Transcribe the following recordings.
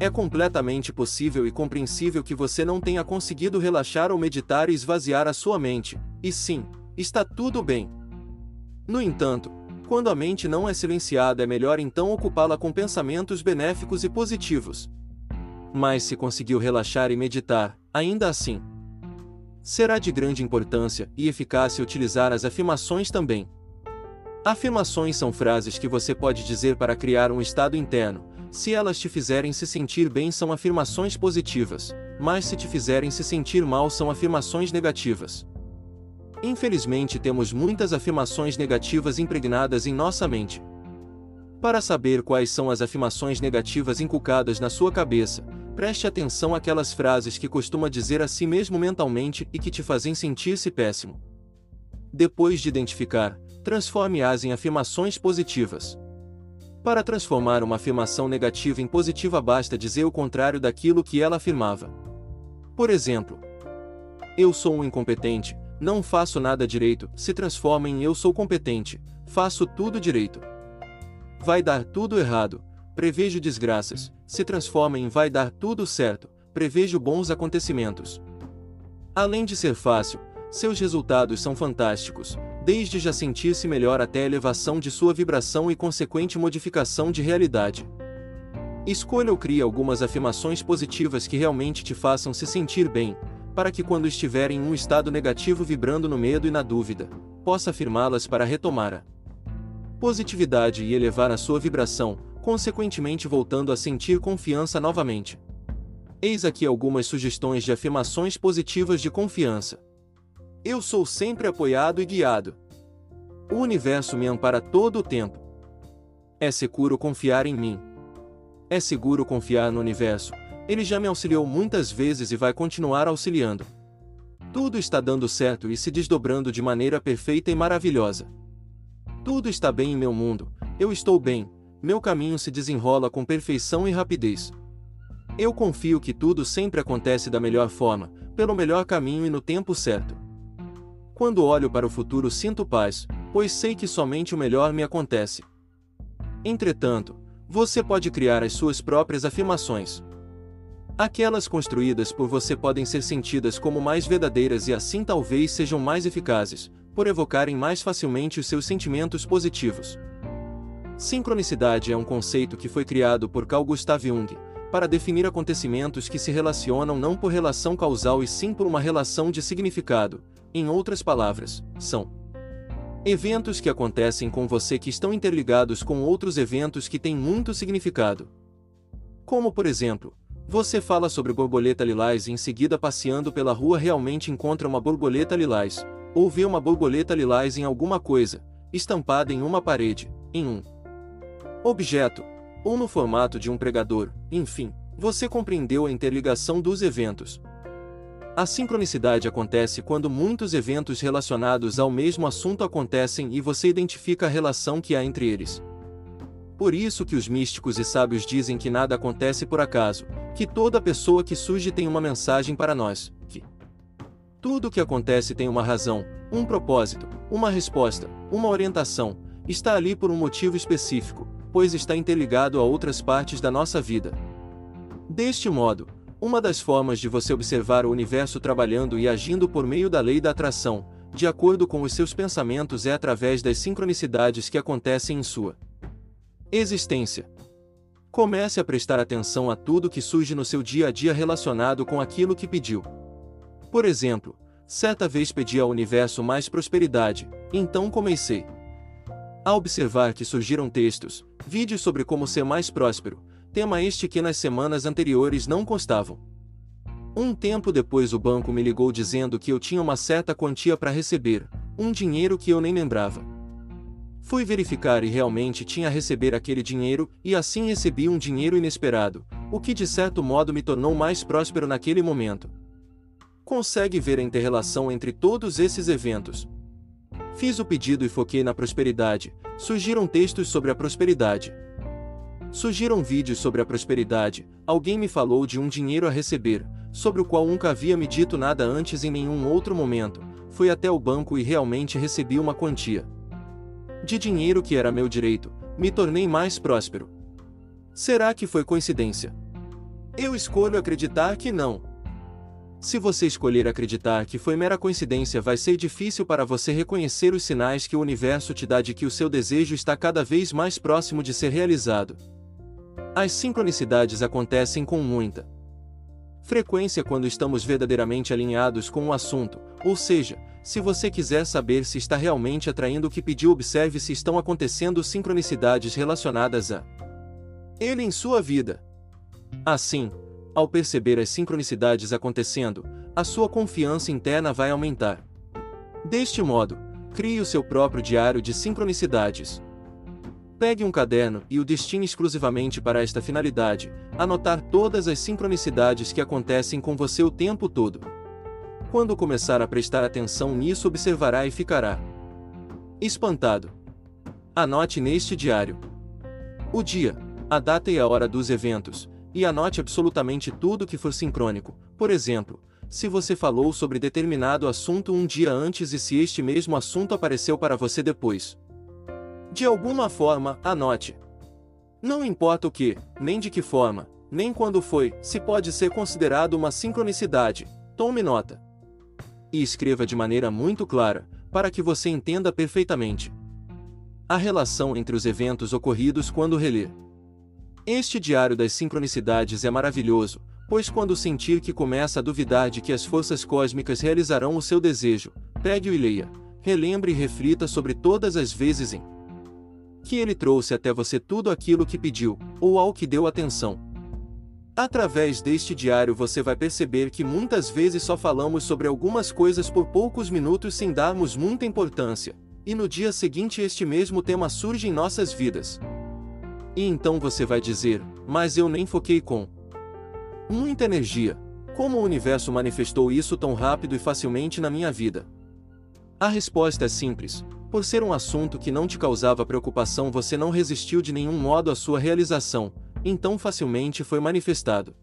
É completamente possível e compreensível que você não tenha conseguido relaxar ou meditar e esvaziar a sua mente, e sim, está tudo bem. No entanto, quando a mente não é silenciada, é melhor então ocupá-la com pensamentos benéficos e positivos. Mas se conseguiu relaxar e meditar, ainda assim, será de grande importância e eficácia utilizar as afirmações também. Afirmações são frases que você pode dizer para criar um estado interno, se elas te fizerem se sentir bem, são afirmações positivas, mas se te fizerem se sentir mal, são afirmações negativas. Infelizmente, temos muitas afirmações negativas impregnadas em nossa mente. Para saber quais são as afirmações negativas inculcadas na sua cabeça, preste atenção àquelas frases que costuma dizer a si mesmo mentalmente e que te fazem sentir-se péssimo. Depois de identificar, transforme-as em afirmações positivas. Para transformar uma afirmação negativa em positiva basta dizer o contrário daquilo que ela afirmava. Por exemplo, eu sou um incompetente, não faço nada direito, se transforma em eu sou competente, faço tudo direito. Vai dar tudo errado, prevejo desgraças, se transforma em vai dar tudo certo, prevejo bons acontecimentos. Além de ser fácil, seus resultados são fantásticos, desde já sentir-se melhor até a elevação de sua vibração e consequente modificação de realidade. Escolha ou crie algumas afirmações positivas que realmente te façam se sentir bem, para que quando estiver em um estado negativo vibrando no medo e na dúvida, possa afirmá-las para retomar a positividade e elevar a sua vibração, consequentemente voltando a sentir confiança novamente. Eis aqui algumas sugestões de afirmações positivas de confiança. Eu sou sempre apoiado e guiado. O universo me ampara todo o tempo. É seguro confiar em mim. É seguro confiar no universo. Ele já me auxiliou muitas vezes e vai continuar auxiliando. Tudo está dando certo e se desdobrando de maneira perfeita e maravilhosa. Tudo está bem em meu mundo, eu estou bem, meu caminho se desenrola com perfeição e rapidez. Eu confio que tudo sempre acontece da melhor forma, pelo melhor caminho e no tempo certo. Quando olho para o futuro sinto paz, pois sei que somente o melhor me acontece. Entretanto, você pode criar as suas próprias afirmações. Aquelas construídas por você podem ser sentidas como mais verdadeiras e assim talvez sejam mais eficazes, por evocarem mais facilmente os seus sentimentos positivos. Sincronicidade é um conceito que foi criado por Carl Gustav Jung, para definir acontecimentos que se relacionam não por relação causal e sim por uma relação de significado, em outras palavras, são eventos que acontecem com você que estão interligados com outros eventos que têm muito significado. Como por exemplo, você fala sobre borboleta lilás e em seguida passeando pela rua realmente encontra uma borboleta lilás, ou vê uma borboleta lilás em alguma coisa, estampada em uma parede, em um objeto, ou no formato de um pregador, enfim, você compreendeu a interligação dos eventos, a sincronicidade acontece quando muitos eventos relacionados ao mesmo assunto acontecem e você identifica a relação que há entre eles. Por isso que os místicos e sábios dizem que nada acontece por acaso, que toda pessoa que surge tem uma mensagem para nós, que tudo o que acontece tem uma razão, um propósito, uma resposta, uma orientação, está ali por um motivo específico, pois está interligado a outras partes da nossa vida. Deste modo, uma das formas de você observar o universo trabalhando e agindo por meio da lei da atração, de acordo com os seus pensamentos, é através das sincronicidades que acontecem em sua existência. Comece a prestar atenção a tudo que surge no seu dia a dia relacionado com aquilo que pediu. Por exemplo, certa vez pedi ao universo mais prosperidade, então comecei a observar que surgiram textos, vídeos sobre como ser mais próspero, tema este que nas semanas anteriores não constavam. Um tempo depois o banco me ligou dizendo que eu tinha uma certa quantia para receber, um dinheiro que eu nem lembrava. Fui verificar e realmente tinha a receber aquele dinheiro, e assim recebi um dinheiro inesperado, o que de certo modo me tornou mais próspero naquele momento. Consegue ver a interrelação entre todos esses eventos? Fiz o pedido e foquei na prosperidade, surgiram textos sobre a prosperidade, Surgiram vídeos sobre a prosperidade, alguém me falou de um dinheiro a receber, sobre o qual nunca havia me dito nada antes em nenhum outro momento. Fui até o banco e realmente recebi uma quantia de dinheiro que era meu direito, me tornei mais próspero. Será que foi coincidência? Eu escolho acreditar que não. Se você escolher acreditar que foi mera coincidência, vai ser difícil para você reconhecer os sinais que o universo te dá de que o seu desejo está cada vez mais próximo de ser realizado. As sincronicidades acontecem com muita frequência quando estamos verdadeiramente alinhados com o assunto, ou seja, se você quiser saber se está realmente atraindo o que pediu, observe se estão acontecendo sincronicidades relacionadas a ele em sua vida. Assim, ao perceber as sincronicidades acontecendo, a sua confiança interna vai aumentar. Deste modo, crie o seu próprio diário de sincronicidades. Pegue um caderno e o destine exclusivamente para esta finalidade, anotar todas as sincronicidades que acontecem com você o tempo todo. Quando começar a prestar atenção nisso, observará e ficará espantado. Anote neste diário o dia, a data e a hora dos eventos, e anote absolutamente tudo que for sincrônico. Por exemplo, se você falou sobre determinado assunto um dia antes e se este mesmo assunto apareceu para você depois. De alguma forma, anote. Não importa o que, nem de que forma, nem quando foi, se pode ser considerado uma sincronicidade, tome nota. E escreva de maneira muito clara, para que você entenda perfeitamente a relação entre os eventos ocorridos quando reler. Este diário das sincronicidades é maravilhoso, pois quando sentir que começa a duvidar de que as forças cósmicas realizarão o seu desejo, pegue-o e leia, relembre e reflita sobre todas as vezes em que ele trouxe até você tudo aquilo que pediu, ou ao que deu atenção. Através deste diário você vai perceber que muitas vezes só falamos sobre algumas coisas por poucos minutos sem darmos muita importância, e no dia seguinte este mesmo tema surge em nossas vidas. E então você vai dizer, mas eu nem foquei com muita energia. Como o universo manifestou isso tão rápido e facilmente na minha vida? A resposta é simples, por ser um assunto que não te causava preocupação, você não resistiu de nenhum modo à sua realização, então facilmente foi manifestado.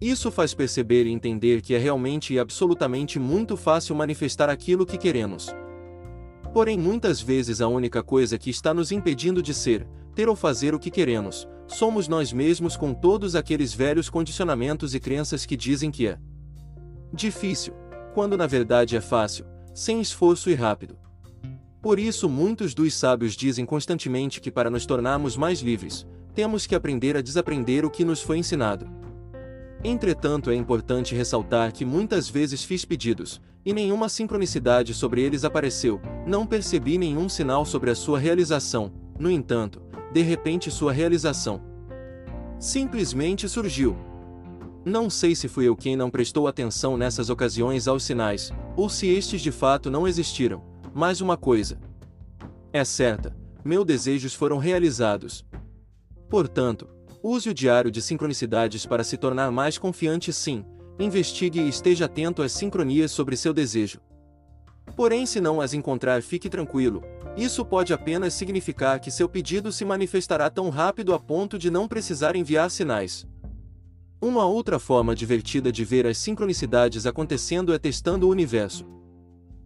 Isso faz perceber e entender que é realmente e absolutamente muito fácil manifestar aquilo que queremos. Porém, muitas vezes a única coisa que está nos impedindo de ser, ter ou fazer o que queremos, somos nós mesmos com todos aqueles velhos condicionamentos e crenças que dizem que é difícil, quando na verdade é fácil, sem esforço e rápido. Por isso, muitos dos sábios dizem constantemente que para nos tornarmos mais livres, temos que aprender a desaprender o que nos foi ensinado. Entretanto, é importante ressaltar que muitas vezes fiz pedidos, e nenhuma sincronicidade sobre eles apareceu, não percebi nenhum sinal sobre a sua realização, no entanto, de repente sua realização simplesmente surgiu. Não sei se fui eu quem não prestou atenção nessas ocasiões aos sinais, ou se estes de fato não existiram, mas uma coisa é certa: meus desejos foram realizados. Portanto, use o diário de sincronicidades para se tornar mais confiante, sim. Investigue e esteja atento às sincronias sobre seu desejo. Porém, se não as encontrar, fique tranquilo. Isso pode apenas significar que seu pedido se manifestará tão rápido a ponto de não precisar enviar sinais. Uma outra forma divertida de ver as sincronicidades acontecendo é testando o universo.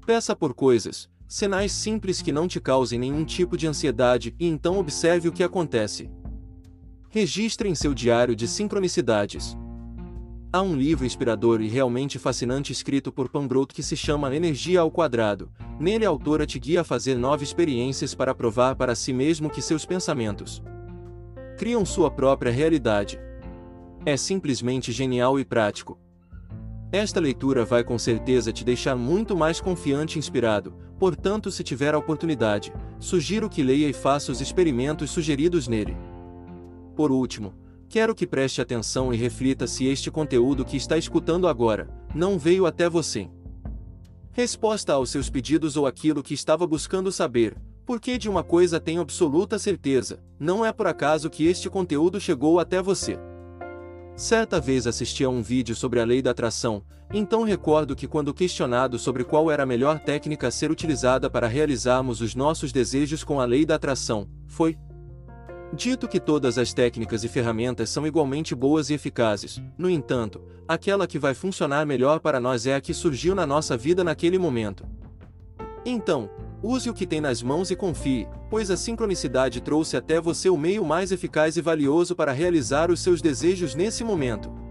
Peça por coisas, sinais simples que não te causem nenhum tipo de ansiedade e então observe o que acontece. Registre em seu diário de sincronicidades. Há um livro inspirador e realmente fascinante escrito por Pambroke que se chama Energia ao Quadrado. Nele a autora te guia a fazer nove experiências para provar para si mesmo que seus pensamentos criam sua própria realidade. É simplesmente genial e prático. Esta leitura vai com certeza te deixar muito mais confiante e inspirado, portanto, se tiver a oportunidade, sugiro que leia e faça os experimentos sugeridos nele. Por último, quero que preste atenção e reflita se este conteúdo que está escutando agora não veio até você. Resposta aos seus pedidos ou aquilo que estava buscando saber, porque de uma coisa tenho absoluta certeza: não é por acaso que este conteúdo chegou até você. Certa vez assisti a um vídeo sobre a lei da atração, então recordo que quando questionado sobre qual era a melhor técnica a ser utilizada para realizarmos os nossos desejos com a lei da atração, foi dito que todas as técnicas e ferramentas são igualmente boas e eficazes. No entanto, aquela que vai funcionar melhor para nós é a que surgiu na nossa vida naquele momento. Então, Use o que tem nas mãos e confie, pois a sincronicidade trouxe até você o meio mais eficaz e valioso para realizar os seus desejos nesse momento.